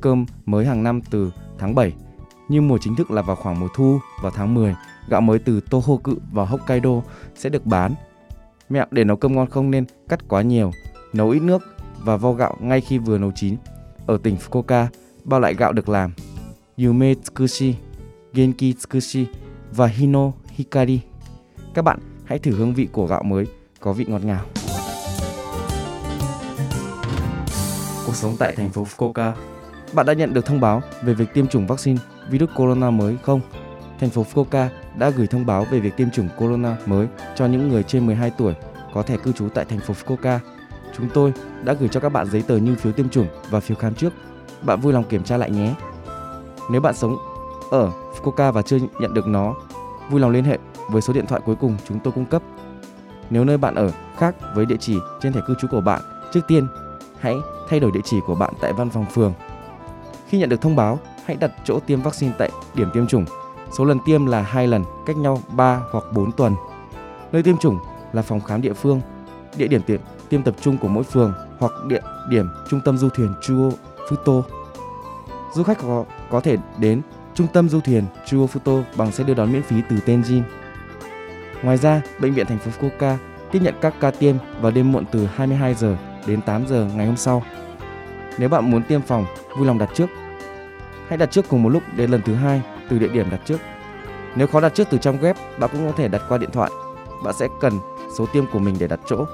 cơm mới hàng năm từ tháng 7. Nhưng mùa chính thức là vào khoảng mùa thu vào tháng 10. Gạo mới từ Tohoku và Hokkaido sẽ được bán. Mẹo để nấu cơm ngon không nên cắt quá nhiều. Nấu ít nước và vo gạo ngay khi vừa nấu chín. Ở tỉnh Fukuoka, bao loại gạo được làm Yume Tsukushi, Genki Tsukushi và Hino Hikari. Các bạn hãy thử hương vị của gạo mới có vị ngọt ngào. Cuộc sống tại thành phố Fukuoka. Bạn đã nhận được thông báo về việc tiêm chủng vaccine virus corona mới không? Thành phố Fukuoka đã gửi thông báo về việc tiêm chủng corona mới cho những người trên 12 tuổi có thẻ cư trú tại thành phố Fukuoka. Chúng tôi đã gửi cho các bạn giấy tờ như phiếu tiêm chủng và phiếu khám trước. Bạn vui lòng kiểm tra lại nhé. Nếu bạn sống ở Fukuoka và chưa nhận được nó, vui lòng liên hệ với số điện thoại cuối cùng chúng tôi cung cấp. Nếu nơi bạn ở khác với địa chỉ trên thẻ cư trú của bạn, trước tiên hãy thay đổi địa chỉ của bạn tại văn phòng phường. Khi nhận được thông báo, hãy đặt chỗ tiêm vaccine tại điểm tiêm chủng. Số lần tiêm là hai lần, cách nhau 3 hoặc 4 tuần. Nơi tiêm chủng là phòng khám địa phương, địa điểm tiêm, tiêm tập trung của mỗi phường hoặc địa điểm trung tâm du thuyền Chuo Futo. Du khách có, có thể đến trung tâm du thuyền Chuo Futo bằng xe đưa đón miễn phí từ Tenjin. Ngoài ra, bệnh viện thành phố Fukuoka tiếp nhận các ca tiêm vào đêm muộn từ 22 giờ đến 8 giờ ngày hôm sau. Nếu bạn muốn tiêm phòng, vui lòng đặt trước. Hãy đặt trước cùng một lúc đến lần thứ hai từ địa điểm đặt trước. Nếu khó đặt trước từ trong web, bạn cũng có thể đặt qua điện thoại. Bạn sẽ cần số tiêm của mình để đặt chỗ.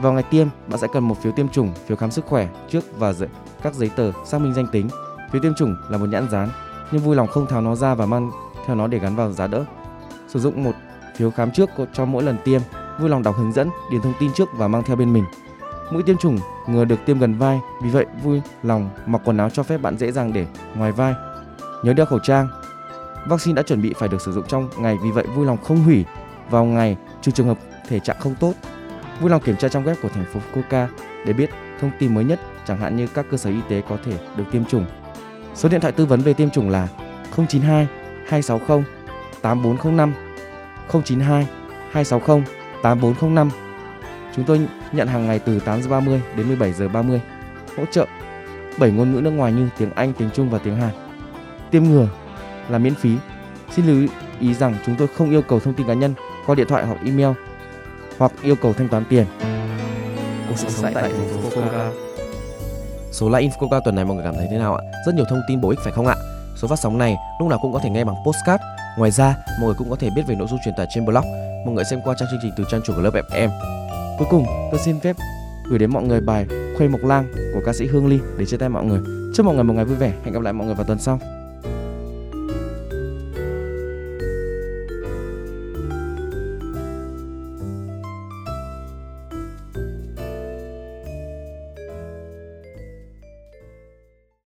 Vào ngày tiêm, bạn sẽ cần một phiếu tiêm chủng, phiếu khám sức khỏe trước và giấy, các giấy tờ xác minh danh tính. Phiếu tiêm chủng là một nhãn dán, nhưng vui lòng không tháo nó ra và mang theo nó để gắn vào giá đỡ. Sử dụng một phiếu khám trước cho mỗi lần tiêm, vui lòng đọc hướng dẫn, điền thông tin trước và mang theo bên mình. Mũi tiêm chủng ngừa được tiêm gần vai, vì vậy vui lòng mặc quần áo cho phép bạn dễ dàng để ngoài vai. Nhớ đeo khẩu trang. Vaccine đã chuẩn bị phải được sử dụng trong ngày, vì vậy vui lòng không hủy vào ngày trừ trường hợp thể trạng không tốt. Vui lòng kiểm tra trong web của thành phố Fukuoka để biết thông tin mới nhất, chẳng hạn như các cơ sở y tế có thể được tiêm chủng. Số điện thoại tư vấn về tiêm chủng là 092 260 8405 092 260 8405 Chúng tôi nhận hàng ngày từ 8 giờ 30 đến 17 giờ 30. Hỗ trợ 7 ngôn ngữ nước ngoài như tiếng Anh, tiếng Trung và tiếng Hàn. Tiêm ngừa là miễn phí. Xin lưu ý rằng chúng tôi không yêu cầu thông tin cá nhân qua điện thoại hoặc email hoặc yêu cầu thanh toán tiền. Cuộc sống tại thành phố Fukuoka. Số Live in Fukuoka tuần này mọi người cảm thấy thế nào ạ? Rất nhiều thông tin bổ ích phải không ạ? Số phát sóng này lúc nào cũng có thể nghe bằng postcard. Ngoài ra, mọi người cũng có thể biết về nội dung truyền tải trên blog. Mọi người xem qua trang chương trình từ trang chủ của lớp FM. Cuối cùng, tôi xin phép gửi đến mọi người bài Khuê Mộc Lang của ca sĩ Hương Ly để chia tay mọi người. Chúc mọi người một ngày vui vẻ. Hẹn gặp lại mọi người vào tuần sau.